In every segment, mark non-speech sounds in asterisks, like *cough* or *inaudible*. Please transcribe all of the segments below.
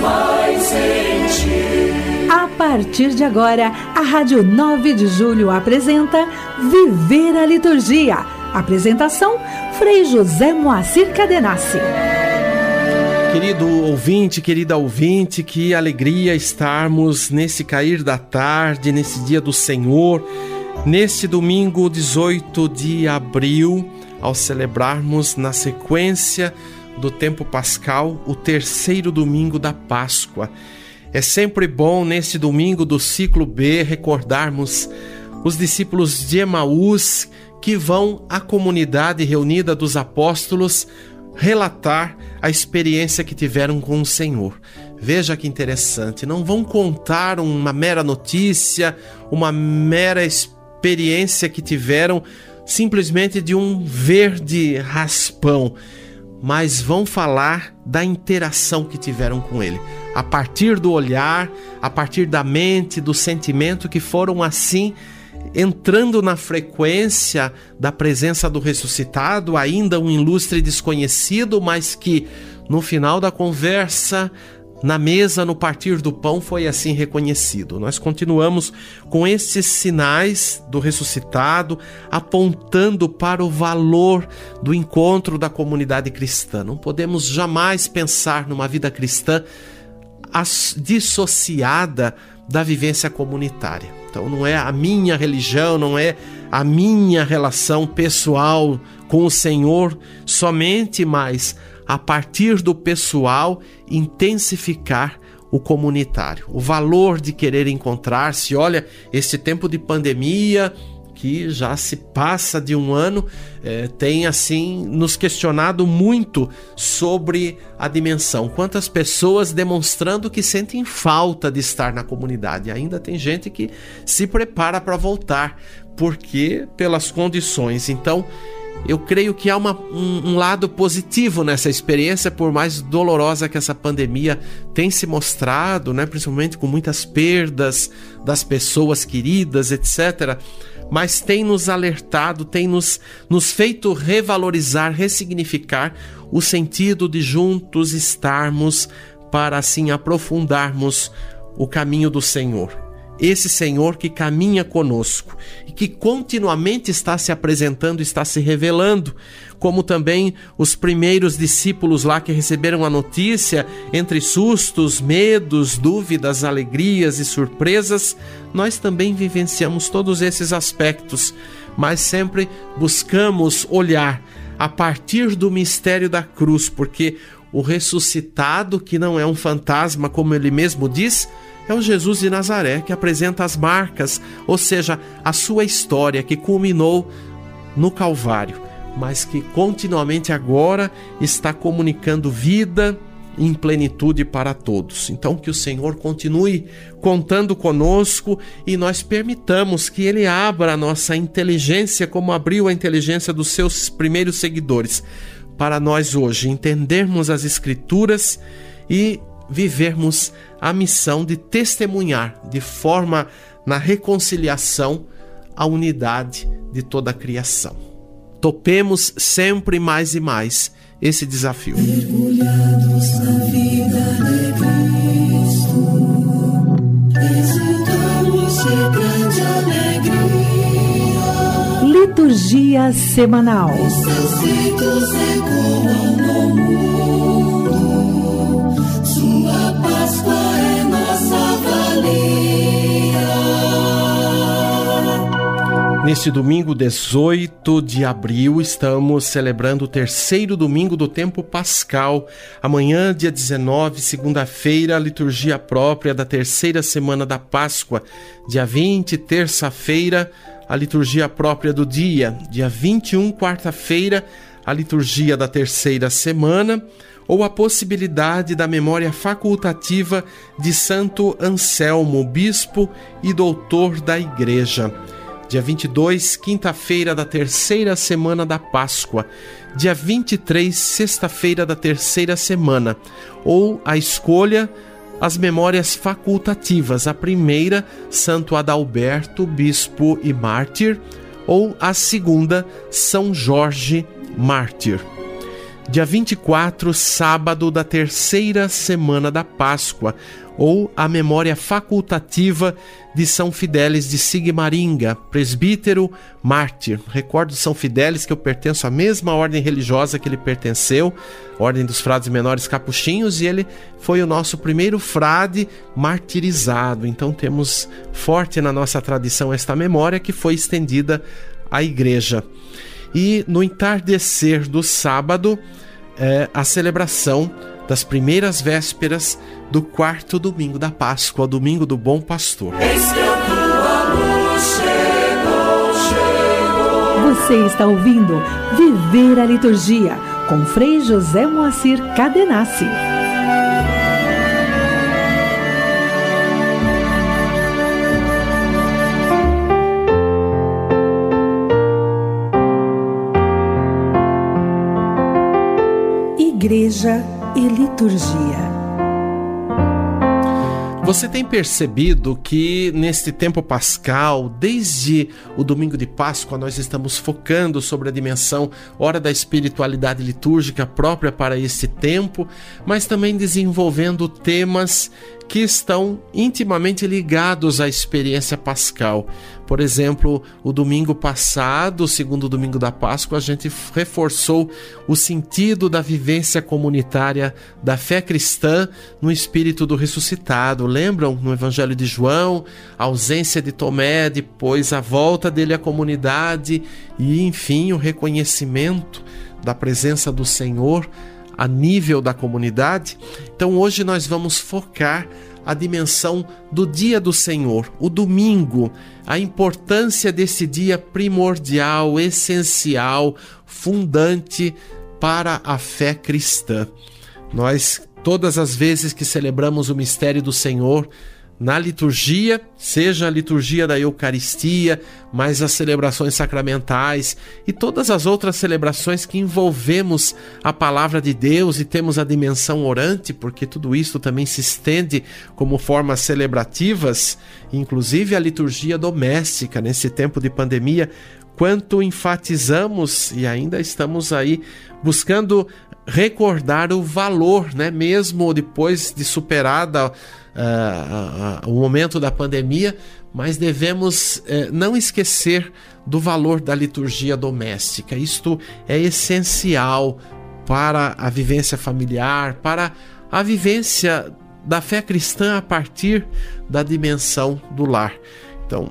mais em ti. A partir de agora, a Rádio 9 de Julho apresenta Viver a Liturgia. Apresentação, Frei José Moacir Cadenassi. Querido ouvinte, querida ouvinte, que alegria estarmos nesse cair da tarde, nesse dia do Senhor, neste domingo 18 de abril, ao celebrarmos na sequência do tempo pascal o terceiro domingo da Páscoa. É sempre bom neste domingo do ciclo B recordarmos os discípulos de Emaús que vão à comunidade reunida dos apóstolos relatar a experiência que tiveram com o Senhor. Veja que interessante, não vão contar uma mera notícia, uma mera experiência que tiveram simplesmente de um verde raspão, mas vão falar da interação que tiveram com ele, a partir do olhar, a partir da mente, do sentimento que foram assim entrando na frequência da presença do ressuscitado, ainda um ilustre desconhecido, mas que no final da conversa, na mesa, no partir do pão, foi assim reconhecido. Nós continuamos com esses sinais do ressuscitado, apontando para o valor do encontro da comunidade cristã. Não podemos jamais pensar numa vida cristã dissociada da vivência comunitária. Então não é a minha religião, não é a minha relação pessoal com o Senhor somente, mas a partir do pessoal intensificar o comunitário, o valor de querer encontrar-se. Olha, esse tempo de pandemia que já se passa de um ano, é, tem assim nos questionado muito sobre a dimensão. Quantas pessoas demonstrando que sentem falta de estar na comunidade. Ainda tem gente que se prepara para voltar, porque pelas condições. Então, eu creio que há uma, um, um, lado positivo nessa experiência, por mais dolorosa que essa pandemia tem se mostrado, né, principalmente com muitas perdas das pessoas queridas, etc mas tem nos alertado, tem nos, nos feito revalorizar, ressignificar o sentido de juntos estarmos para assim aprofundarmos o caminho do Senhor esse Senhor que caminha conosco e que continuamente está se apresentando, está se revelando, como também os primeiros discípulos lá que receberam a notícia, entre sustos, medos, dúvidas, alegrias e surpresas, nós também vivenciamos todos esses aspectos, mas sempre buscamos olhar a partir do mistério da cruz, porque o ressuscitado, que não é um fantasma, como ele mesmo diz, é o Jesus de Nazaré que apresenta as marcas, ou seja, a sua história que culminou no Calvário, mas que continuamente agora está comunicando vida em plenitude para todos. Então, que o Senhor continue contando conosco e nós permitamos que Ele abra a nossa inteligência, como abriu a inteligência dos seus primeiros seguidores, para nós hoje entendermos as Escrituras e vivermos a missão de testemunhar de forma na reconciliação a unidade de toda a criação. Topemos sempre mais e mais esse desafio. Mergulhados na vida de Cristo, alegria. Liturgia semanal. Neste domingo 18 de abril, estamos celebrando o terceiro domingo do tempo pascal. Amanhã, dia 19, segunda-feira, a liturgia própria da terceira semana da Páscoa. Dia 20, terça-feira, a liturgia própria do dia. Dia 21, quarta-feira, a liturgia da terceira semana ou a possibilidade da memória facultativa de Santo Anselmo, bispo e doutor da Igreja. Dia 22, quinta-feira da terceira semana da Páscoa, dia 23, sexta-feira da terceira semana, ou a escolha as memórias facultativas, a primeira, Santo Adalberto, bispo e mártir, ou a segunda, São Jorge, mártir. dia 24, sábado da terceira semana da Páscoa, ou a memória facultativa de São Fidélis de Sigmaringa, presbítero mártir. Recordo São Fidélis que eu pertenço à mesma ordem religiosa que ele pertenceu, Ordem dos Frades Menores Capuchinhos, e ele foi o nosso primeiro frade martirizado. Então temos forte na nossa tradição esta memória que foi estendida à igreja. E no entardecer do sábado, é, a celebração das primeiras vésperas do quarto domingo da Páscoa, domingo do Bom Pastor. Você está ouvindo Viver a Liturgia com Frei José Moacir Cadenassi. Igreja e Liturgia. Você tem percebido que neste tempo pascal, desde o domingo de Páscoa, nós estamos focando sobre a dimensão hora da espiritualidade litúrgica própria para este tempo, mas também desenvolvendo temas que estão intimamente ligados à experiência pascal. Por exemplo, o domingo passado, o segundo domingo da Páscoa, a gente reforçou o sentido da vivência comunitária da fé cristã no espírito do ressuscitado. Lembram no Evangelho de João, a ausência de Tomé, depois a volta dele à comunidade e, enfim, o reconhecimento da presença do Senhor a nível da comunidade. Então hoje nós vamos focar a dimensão do dia do Senhor, o domingo, a importância desse dia primordial, essencial, fundante para a fé cristã. Nós, todas as vezes que celebramos o mistério do Senhor, na liturgia, seja a liturgia da Eucaristia, mais as celebrações sacramentais e todas as outras celebrações que envolvemos a palavra de Deus e temos a dimensão orante, porque tudo isso também se estende como formas celebrativas, inclusive a liturgia doméstica nesse tempo de pandemia, quanto enfatizamos e ainda estamos aí buscando recordar o valor, né, mesmo depois de superada uh, uh, o momento da pandemia, mas devemos uh, não esquecer do valor da liturgia doméstica. Isto é essencial para a vivência familiar, para a vivência da fé cristã a partir da dimensão do lar. Então,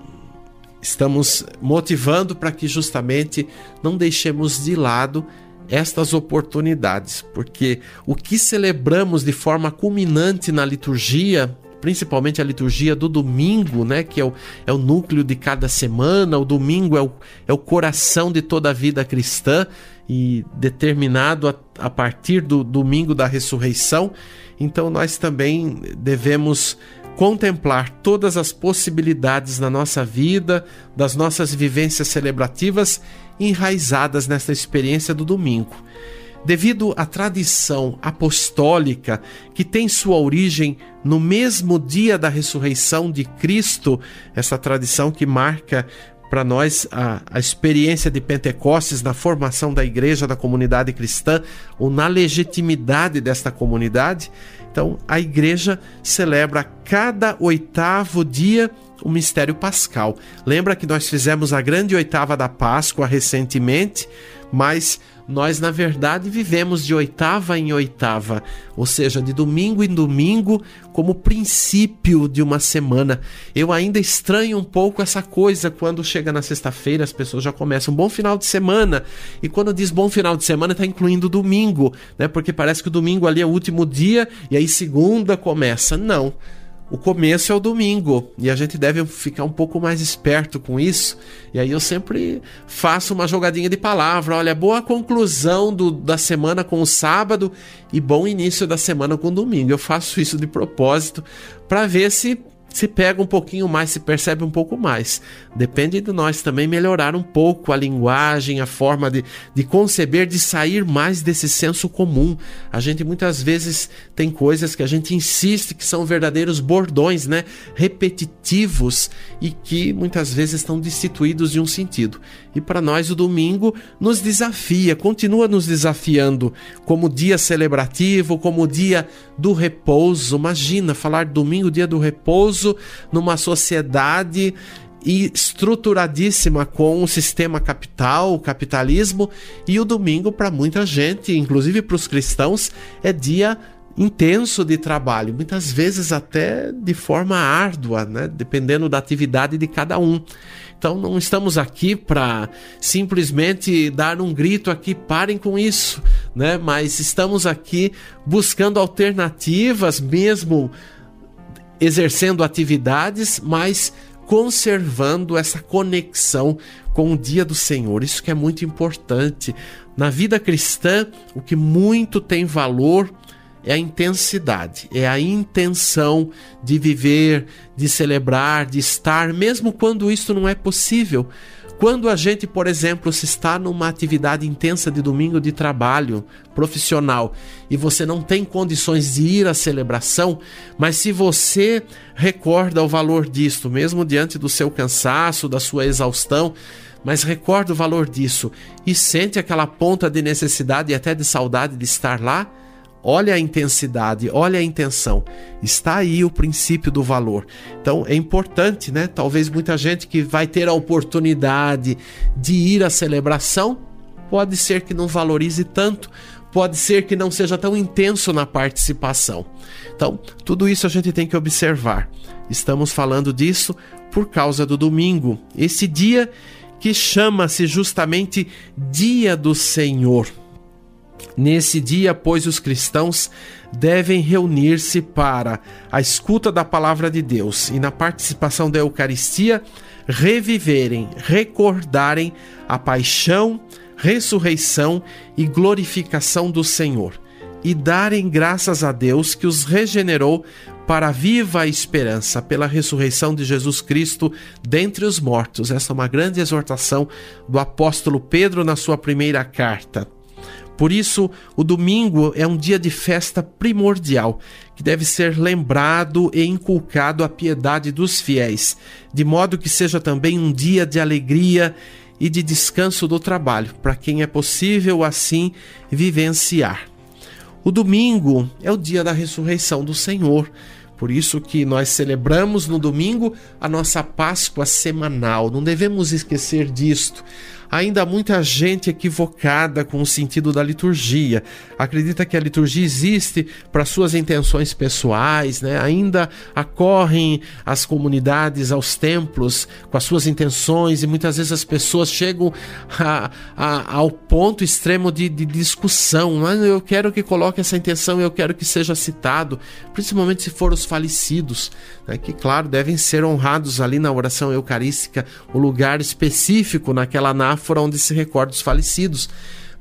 estamos motivando para que justamente não deixemos de lado estas oportunidades, porque o que celebramos de forma culminante na liturgia, principalmente a liturgia do domingo, né, que é o, é o núcleo de cada semana, o domingo é o, é o coração de toda a vida cristã e determinado a, a partir do domingo da ressurreição, então nós também devemos contemplar todas as possibilidades na nossa vida, das nossas vivências celebrativas enraizadas nesta experiência do domingo. Devido à tradição apostólica que tem sua origem no mesmo dia da ressurreição de Cristo, essa tradição que marca para nós a, a, experiência de Pentecostes na formação da igreja, da comunidade cristã, ou na legitimidade desta comunidade. Então, a igreja celebra cada oitavo dia o mistério pascal. Lembra que nós fizemos a grande oitava da Páscoa recentemente, mas nós na verdade vivemos de oitava em oitava, ou seja, de domingo em domingo, como princípio de uma semana. Eu ainda estranho um pouco essa coisa quando chega na sexta-feira, as pessoas já começam bom final de semana, e quando diz bom final de semana, está incluindo domingo, né? Porque parece que o domingo ali é o último dia e aí segunda começa. Não o começo é o domingo e a gente deve ficar um pouco mais esperto com isso. E aí eu sempre faço uma jogadinha de palavra. Olha, boa conclusão do, da semana com o sábado e bom início da semana com o domingo. Eu faço isso de propósito para ver se se pega um pouquinho mais, se percebe um pouco mais. Depende de nós também melhorar um pouco a linguagem, a forma de, de conceber, de sair mais desse senso comum. A gente muitas vezes tem coisas que a gente insiste que são verdadeiros bordões, né? Repetitivos e que muitas vezes estão destituídos de um sentido. E para nós o domingo nos desafia, continua nos desafiando como dia celebrativo, como dia do repouso. Imagina falar domingo, dia do repouso numa sociedade estruturadíssima com o sistema capital, o capitalismo, e o domingo para muita gente, inclusive para os cristãos, é dia intenso de trabalho, muitas vezes até de forma árdua, né? dependendo da atividade de cada um. Então não estamos aqui para simplesmente dar um grito aqui, parem com isso, né? Mas estamos aqui buscando alternativas mesmo exercendo atividades, mas conservando essa conexão com o dia do Senhor. Isso que é muito importante. Na vida cristã, o que muito tem valor é a intensidade, é a intenção de viver, de celebrar, de estar, mesmo quando isso não é possível. Quando a gente, por exemplo, se está numa atividade intensa de domingo de trabalho profissional e você não tem condições de ir à celebração, mas se você recorda o valor disto, mesmo diante do seu cansaço, da sua exaustão, mas recorda o valor disso e sente aquela ponta de necessidade e até de saudade de estar lá, Olha a intensidade, olha a intenção. Está aí o princípio do valor. Então é importante, né? Talvez muita gente que vai ter a oportunidade de ir à celebração, pode ser que não valorize tanto, pode ser que não seja tão intenso na participação. Então, tudo isso a gente tem que observar. Estamos falando disso por causa do domingo, esse dia que chama-se justamente Dia do Senhor. Nesse dia, pois, os cristãos devem reunir-se para a escuta da palavra de Deus e na participação da Eucaristia reviverem, recordarem a paixão, ressurreição e glorificação do Senhor e darem graças a Deus que os regenerou para a viva esperança pela ressurreição de Jesus Cristo dentre os mortos. Essa é uma grande exortação do apóstolo Pedro na sua primeira carta. Por isso, o domingo é um dia de festa primordial, que deve ser lembrado e inculcado a piedade dos fiéis, de modo que seja também um dia de alegria e de descanso do trabalho, para quem é possível assim vivenciar. O domingo é o dia da ressurreição do Senhor. Por isso que nós celebramos no domingo a nossa Páscoa semanal. Não devemos esquecer disto. Ainda há muita gente equivocada com o sentido da liturgia. Acredita que a liturgia existe para suas intenções pessoais, né? Ainda acorrem as comunidades aos templos com as suas intenções e muitas vezes as pessoas chegam a, a, ao ponto extremo de, de discussão. Mas eu quero que coloque essa intenção, eu quero que seja citado, principalmente se for os falecidos, né? que claro devem ser honrados ali na oração eucarística, o lugar específico naquela metáfora onde se recorda os falecidos.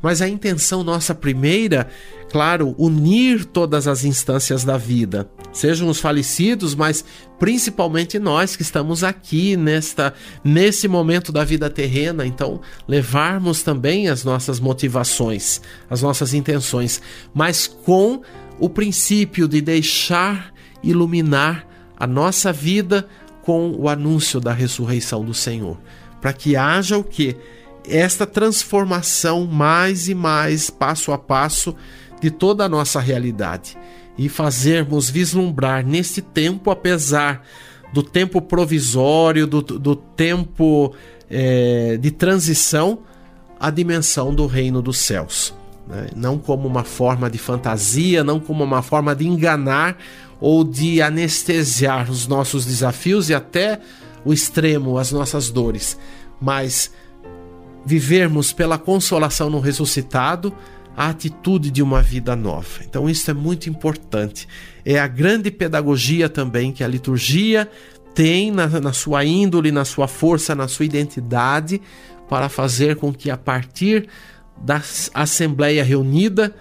Mas a intenção nossa primeira, claro, unir todas as instâncias da vida, sejam os falecidos, mas principalmente nós que estamos aqui nesta nesse momento da vida terrena, então levarmos também as nossas motivações, as nossas intenções, mas com o princípio de deixar iluminar a nossa vida com o anúncio da ressurreição do Senhor, para que haja o que esta transformação mais e mais, passo a passo, de toda a nossa realidade e fazermos vislumbrar nesse tempo, apesar do tempo provisório, do, do tempo é, de transição, a dimensão do reino dos céus. Né? Não como uma forma de fantasia, não como uma forma de enganar ou de anestesiar os nossos desafios e até o extremo, as nossas dores, mas vivermos pela consolação no ressuscitado a atitude de uma vida nova. Então, isso é muito importante. É a grande pedagogia também que a liturgia tem na, na sua índole, na sua força, na sua identidade, para fazer com que a partir da Assembleia reunida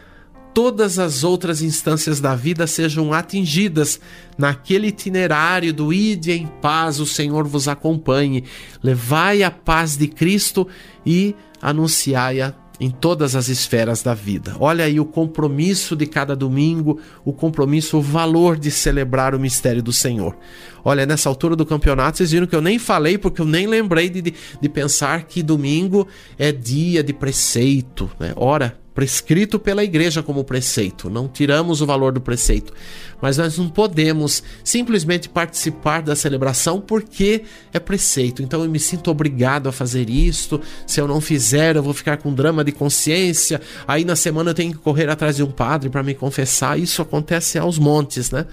todas as outras instâncias da vida sejam atingidas naquele itinerário do ide em paz, o Senhor vos acompanhe. Levai a paz de Cristo e anunciai-a em todas as esferas da vida. Olha aí o compromisso de cada domingo, o compromisso, o valor de celebrar o mistério do Senhor. Olha, nessa altura do campeonato, vocês viram que eu nem falei, porque eu nem lembrei de, de, de pensar que domingo é dia de preceito. Né? Ora, prescrito pela igreja como preceito. Não tiramos o valor do preceito, mas nós não podemos simplesmente participar da celebração porque é preceito. Então eu me sinto obrigado a fazer isto. Se eu não fizer, eu vou ficar com drama de consciência. Aí na semana eu tenho que correr atrás de um padre para me confessar. Isso acontece aos montes, né?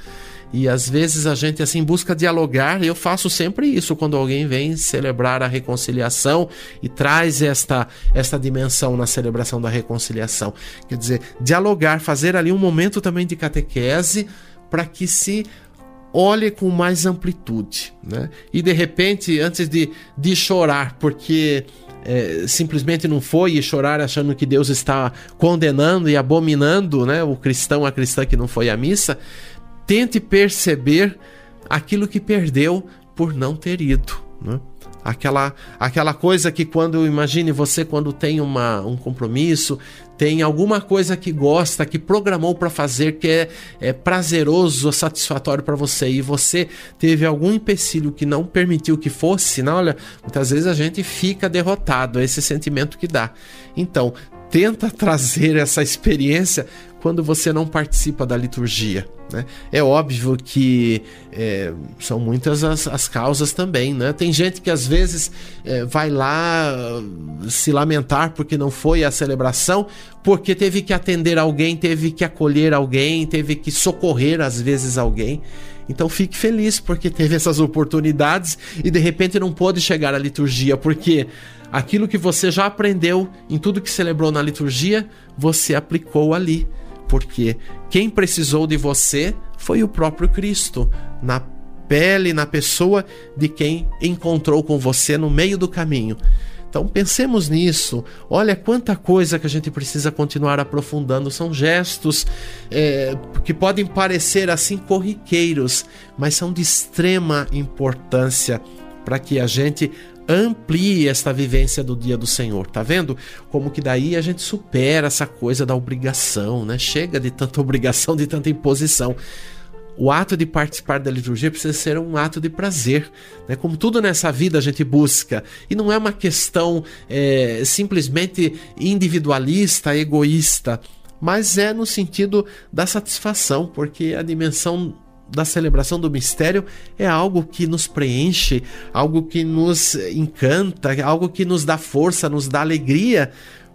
E às vezes a gente assim busca dialogar, eu faço sempre isso quando alguém vem celebrar a reconciliação e traz esta esta dimensão na celebração da reconciliação. Quer dizer, dialogar, fazer ali um momento também de catequese para que se olhe com mais amplitude, né? E de repente, antes de, de chorar, porque é, simplesmente não foi e chorar achando que Deus está condenando e abominando, né? O cristão, a cristã que não foi à missa, tente perceber aquilo que perdeu por não ter ido. Né? Aquela, aquela coisa que quando, imagine você quando tem uma, um compromisso, tem alguma coisa que gosta, que programou para fazer, que é, é prazeroso, satisfatório para você, e você teve algum empecilho que não permitiu que fosse, não, olha, muitas vezes a gente fica derrotado, é esse sentimento que dá. Então, tenta *laughs* trazer essa experiência quando você não participa da liturgia. Né? É óbvio que é, são muitas as, as, causas também. Né? Tem gente que às vezes é, vai lá uh, se lamentar porque não foi à celebração, porque teve que atender alguém, teve que acolher alguém, teve que socorrer às vezes alguém. Então fique feliz porque teve essas oportunidades e de repente não pôde chegar à liturgia, porque aquilo que você já aprendeu em tudo que celebrou na liturgia, você aplicou ali porque quem precisou de você foi o próprio Cristo, na pele, na pessoa de quem encontrou com você no meio do caminho. Então pensemos nisso. Olha quanta coisa que a gente precisa continuar aprofundando. São gestos é, que podem parecer assim corriqueiros, mas são de extrema importância para que a gente amplie esta vivência do dia do Senhor, tá vendo? Como que daí a gente supera essa coisa da obrigação, né? Chega de tanta *laughs* obrigação, de tanta imposição. O ato de participar da liturgia precisa ser um ato de prazer, né? Como tudo nessa vida a gente busca e não é uma questão é, simplesmente individualista, egoísta, mas é no sentido da satisfação, porque a dimensão da celebração do mistério é algo que nos preenche, algo que nos encanta, algo que nos dá força, nos dá alegria,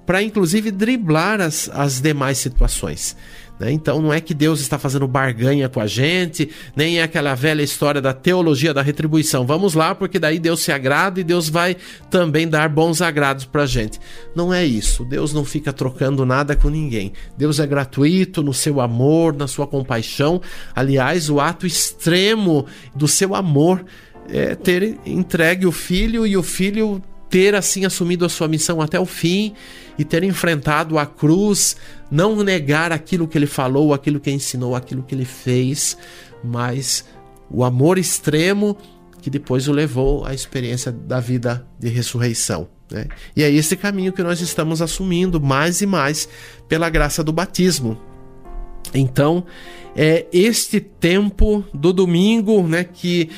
para inclusive driblar as, as demais situações. Né? Então não é que Deus está fazendo barganha com a gente, nem é aquela velha história da teologia da retribuição. Vamos lá, porque daí Deus se agrada e Deus vai também dar bons agrados para a gente. Não é isso. Deus não fica trocando nada com ninguém. Deus é gratuito no seu amor, na sua compaixão. Aliás, o ato extremo do seu amor é ter entregue o filho e o filho ter assim assumido a sua missão até o fim e ter enfrentado a cruz, não negar aquilo que ele falou, aquilo que ensinou, aquilo que ele fez, mas o amor extremo que depois o levou à experiência da vida de ressurreição. Né? E é esse caminho que nós estamos assumindo mais e mais pela graça do batismo. Então, é este tempo do domingo, né, que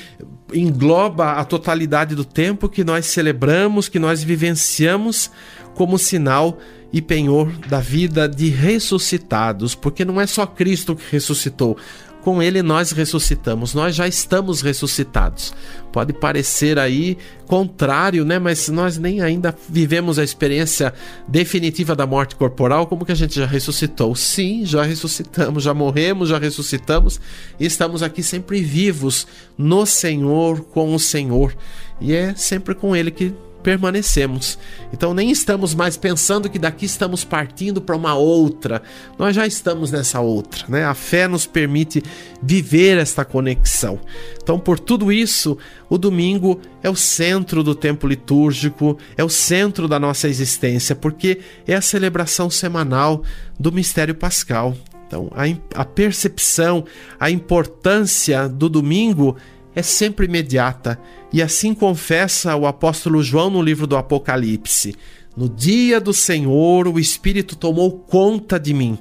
engloba a totalidade do tempo que nós celebramos, que nós vivenciamos como sinal e penhor da vida de ressuscitados, porque não é só Cristo que ressuscitou, com ele nós ressuscitamos, nós já estamos ressuscitados. Pode parecer aí contrário, né? Mas nós nem ainda vivemos a experiência definitiva da morte corporal, como que a gente já ressuscitou? Sim, já ressuscitamos, já morremos, já ressuscitamos e estamos aqui sempre vivos no Senhor, com o Senhor. E é sempre com ele que permanecemos. Então nem estamos mais pensando que daqui estamos partindo para uma outra. Nós já estamos nessa outra, né? A fé nos permite viver esta conexão. Então, por tudo isso, o domingo é o centro do tempo litúrgico, é o centro da nossa existência, porque é a celebração semanal do mistério pascal. Então, a, a percepção, a importância do domingo é sempre imediata, e assim confessa o apóstolo João no livro do Apocalipse. No dia do Senhor, o Espírito tomou conta de mim,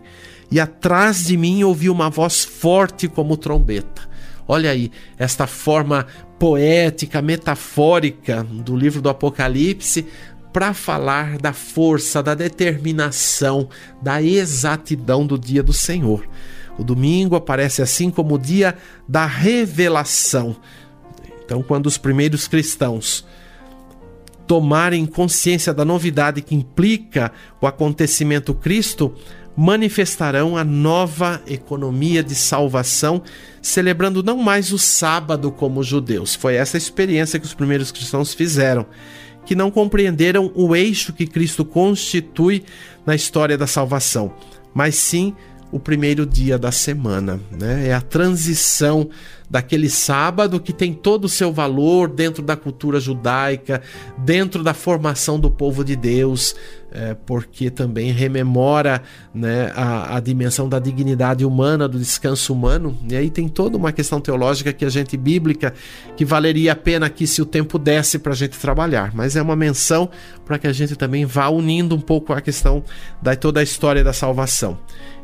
e atrás de mim ouvi uma voz forte como trombeta. Olha aí, esta forma poética, metafórica do livro do Apocalipse para falar da força, da determinação, da exatidão do dia do Senhor. O domingo aparece assim como o dia da revelação. Então, quando os primeiros cristãos tomarem consciência da novidade que implica o acontecimento Cristo, manifestarão a nova economia de salvação, celebrando não mais o sábado como os judeus. Foi essa experiência que os primeiros cristãos fizeram, que não compreenderam o eixo que Cristo constitui na história da salvação, mas sim o primeiro dia da semana. Né? É a transição daquele sábado que tem todo o seu valor dentro da cultura judaica, dentro da formação do povo de Deus, é, porque também rememora né, a, a, dimensão da dignidade humana, do descanso humano. E aí tem toda uma questão teológica que a gente bíblica que valeria a pena aqui se o tempo desse para a gente trabalhar, mas é uma menção para que a gente também vá unindo um pouco a questão da toda a história da salvação.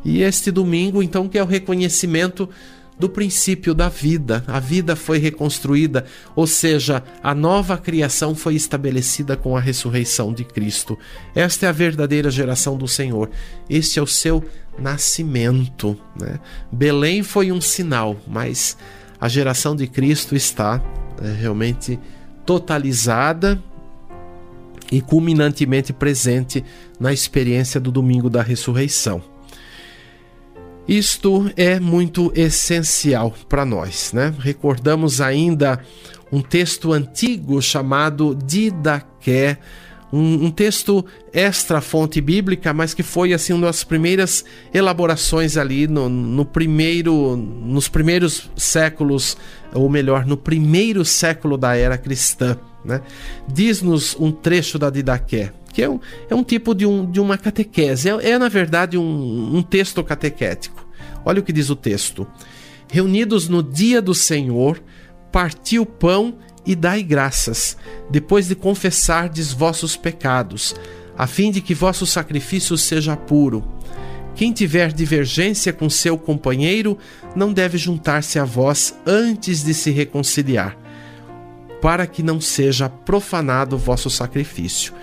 E este domingo, então, que é o reconhecimento do princípio da vida. A vida foi reconstruída, ou seja, a nova criação foi estabelecida com a ressurreição de Cristo. Esta é a verdadeira geração do Senhor. Este é o seu nascimento. Né? Belém foi um sinal, mas a geração de Cristo está é, realmente totalizada e culminantemente presente na experiência do domingo da ressurreição. Isto é muito essencial para nós, né? Recordamos ainda um texto antigo chamado Didaqué, um, um, texto extra fonte bíblica, mas que foi assim uma das primeiras elaborações ali no, no primeiro, nos primeiros séculos, ou melhor, no primeiro século da era cristã. Né? Diz-nos um trecho da Didaqué que é um, é um tipo de, um, de uma catequese, é, é na verdade um, um texto catequético. Olha o que diz o texto: Reunidos no dia do Senhor, parti o pão e dai graças, depois de confessardes vossos pecados, a fim de que vosso sacrifício seja puro. Quem tiver divergência com seu companheiro não deve juntar-se a vós antes de se reconciliar, para que não seja profanado vosso sacrifício.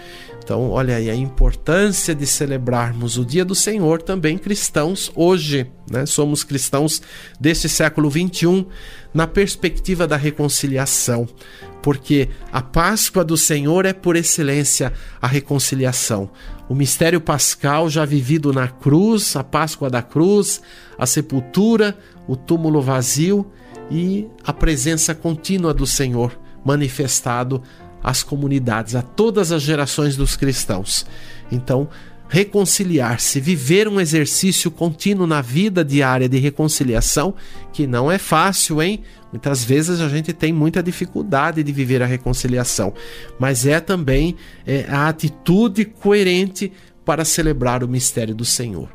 Então, olha aí a importância de celebrarmos o dia do Senhor também cristãos hoje, né? Somos cristãos deste século 21 na perspectiva da reconciliação, porque a Páscoa do Senhor é por excelência a reconciliação. O mistério pascal já vivido na cruz, a Páscoa da cruz, a sepultura, o túmulo vazio e a presença contínua do Senhor manifestado às comunidades, a todas as gerações dos cristãos. Então, reconciliar-se, viver um exercício contínuo na vida diária de reconciliação, que não é fácil, hein? Muitas vezes a gente tem muita dificuldade de viver a reconciliação, mas é também é, a atitude coerente para celebrar o mistério do Senhor.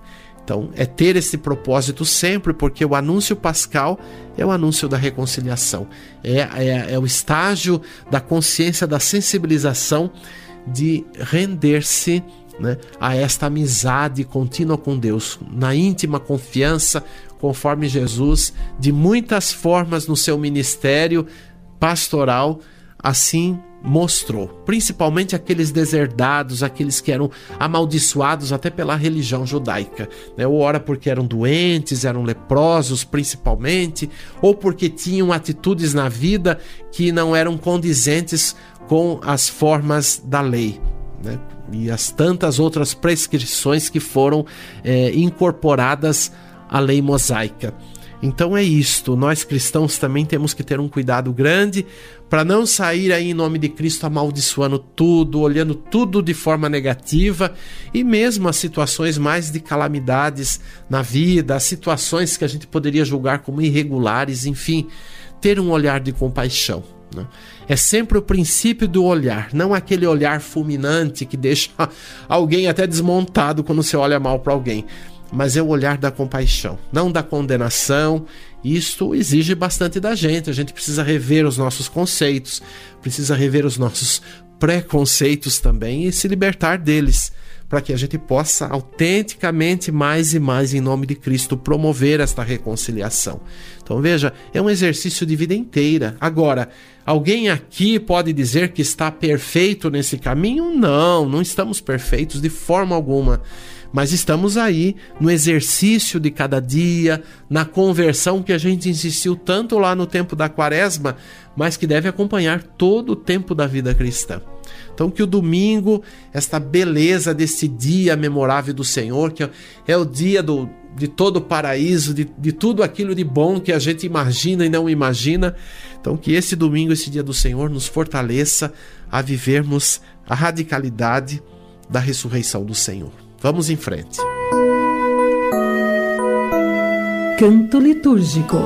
Então, é ter esse propósito sempre, porque o anúncio pascal é o anúncio da reconciliação, é, é, é o estágio da consciência, da sensibilização de render-se né, a esta amizade contínua com Deus, na íntima confiança, conforme Jesus, de muitas formas no seu ministério pastoral, assim mostrou, principalmente aqueles deserdados, aqueles que eram amaldiçoados até pela religião judaica, né? ou ora porque eram doentes, eram leprosos principalmente, ou porque tinham atitudes na vida que não eram condizentes com as formas da lei. Né? E as tantas outras prescrições que foram é, incorporadas à lei mosaica. Então é isto, nós cristãos também temos que ter um cuidado grande para não sair aí em nome de Cristo amaldiçoando tudo, olhando tudo de forma negativa e mesmo as situações mais de calamidades na vida, as situações que a gente poderia julgar como irregulares, enfim, ter um olhar de compaixão. Né? É sempre o princípio do olhar, não aquele olhar fulminante que deixa *laughs* alguém até desmontado quando você olha mal para alguém mas é o olhar da compaixão, não da condenação. Isto exige bastante da gente. A gente precisa rever os nossos conceitos, precisa rever os nossos preconceitos também e se libertar deles, para que a gente possa autenticamente, mais e mais, em nome de Cristo, promover esta reconciliação. Então veja, é um exercício de vida inteira. Agora, alguém aqui pode dizer que está perfeito nesse caminho? Não, não estamos perfeitos de forma alguma mas estamos aí no exercício de cada dia, na conversão que a gente insistiu tanto lá no tempo da quaresma, mas que deve acompanhar todo o tempo da vida cristã. Então, que o domingo, esta beleza desse dia memorável do Senhor, que é o dia do, de todo o paraíso, de, de tudo aquilo de bom que a gente imagina e não imagina. Então, que esse domingo, esse dia do Senhor, nos fortaleça a vivermos a radicalidade da ressurreição do Senhor. Vamos em frente. Canto litúrgico.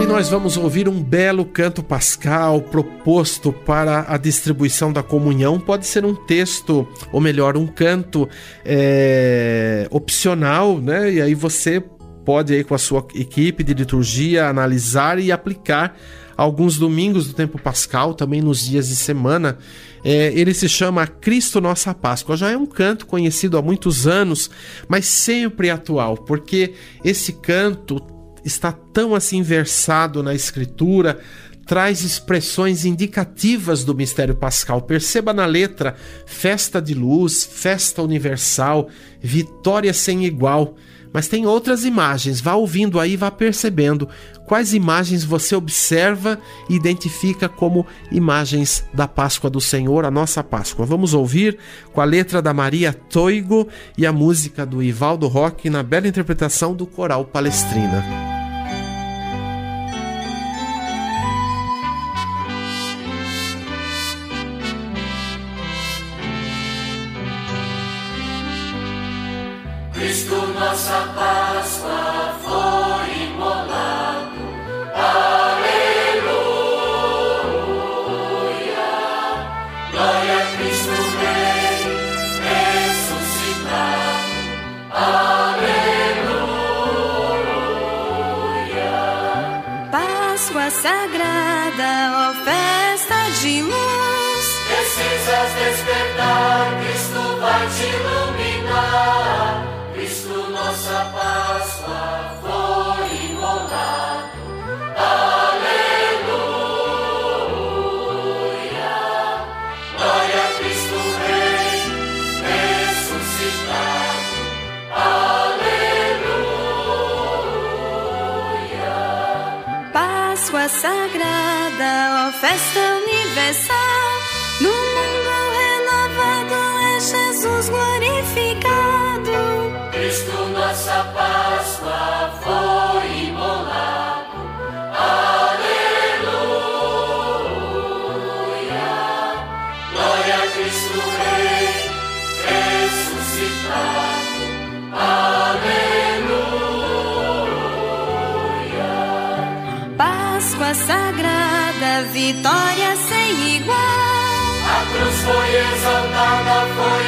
E nós vamos ouvir um belo canto pascal proposto para a distribuição da comunhão. Pode ser um texto, ou melhor, um canto é, opcional, né? E aí você pode aí com a sua equipe de liturgia analisar e aplicar alguns domingos do tempo pascal, também nos dias de semana. É, ele se chama Cristo Nossa Páscoa. Já é um canto conhecido há muitos anos, mas sempre atual, porque esse canto está tão assim versado na escritura, traz expressões indicativas do mistério pascal. Perceba na letra: festa de luz, festa universal, vitória sem igual. Mas tem outras imagens, vá ouvindo aí, vá percebendo quais imagens você observa e identifica como imagens da Páscoa do Senhor, a nossa Páscoa. Vamos ouvir com a letra da Maria Toigo e a música do Ivaldo Roque na bela interpretação do coral Palestrina. sagrada, ó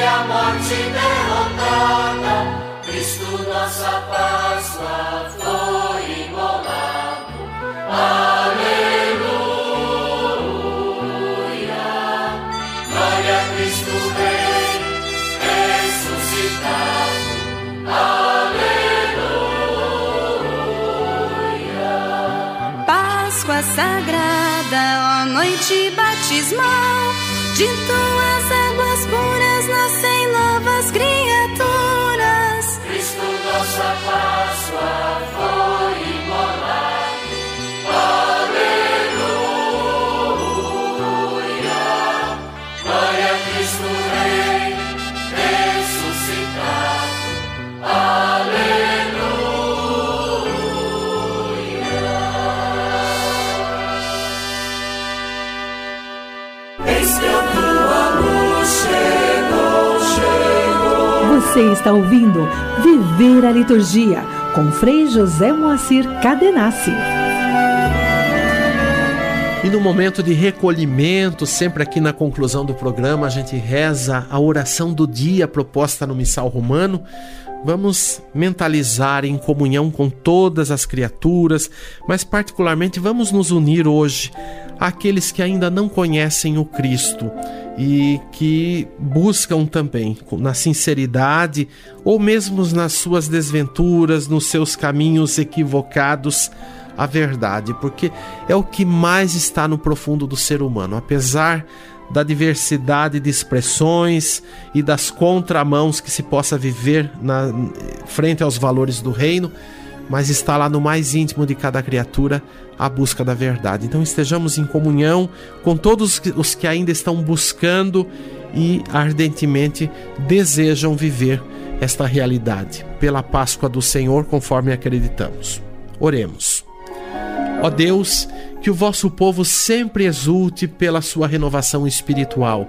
a morte derrotada. Cristo, nossa Páscoa, foi imolado. Aleluia. Glória a Cristo Rei, ressuscitado. Aleluia. Páscoa sagrada, ó noite batismal. De tuas Você está ouvindo Viver a Liturgia com Frei José Moacir Cadenassi. E no momento de recolhimento, sempre aqui na conclusão do programa, a gente reza a oração do dia proposta no Missal Romano. Vamos mentalizar em comunhão com todas as criaturas, mas particularmente vamos nos unir hoje àqueles que ainda não conhecem o Cristo e que buscam também, na sinceridade ou mesmo nas suas desventuras, nos seus caminhos equivocados, a verdade, porque é o que mais está no profundo do ser humano, apesar da diversidade de expressões e das contramãos que se possa viver na frente aos valores do reino, mas está lá no mais íntimo de cada criatura a busca da verdade. Então estejamos em comunhão com todos os que ainda estão buscando e ardentemente desejam viver esta realidade pela Páscoa do Senhor, conforme acreditamos. Oremos. Ó Deus, que o vosso povo sempre exulte pela sua renovação espiritual,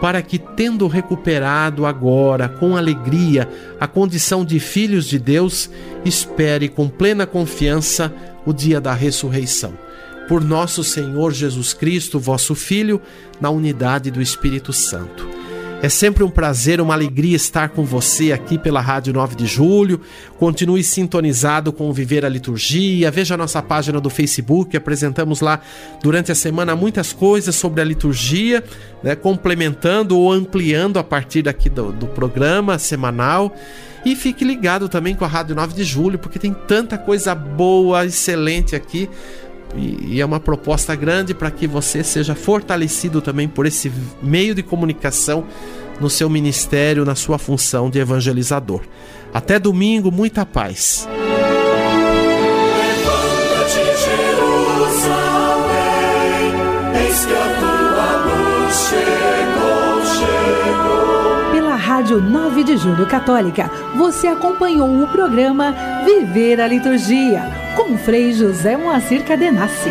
para que, tendo recuperado agora com alegria a condição de filhos de Deus, espere com plena confiança o dia da ressurreição. Por nosso Senhor Jesus Cristo, vosso Filho, na unidade do Espírito Santo. É sempre um prazer, uma alegria estar com você aqui pela Rádio 9 de Julho. Continue sintonizado com o Viver a Liturgia. Veja a nossa página do Facebook. Apresentamos lá durante a semana muitas coisas sobre a liturgia, né, complementando ou ampliando a partir daqui do, do programa semanal. E fique ligado também com a Rádio 9 de Julho, porque tem tanta coisa boa, excelente aqui. E, e é uma proposta grande para que você seja fortalecido também por esse meio de comunicação no seu ministério, na sua função de evangelizador. Até domingo, muita paz. Pela Rádio 9 de Julho Católica, você acompanhou o programa Viver a Liturgia com Frei José Moacir Cadenassi.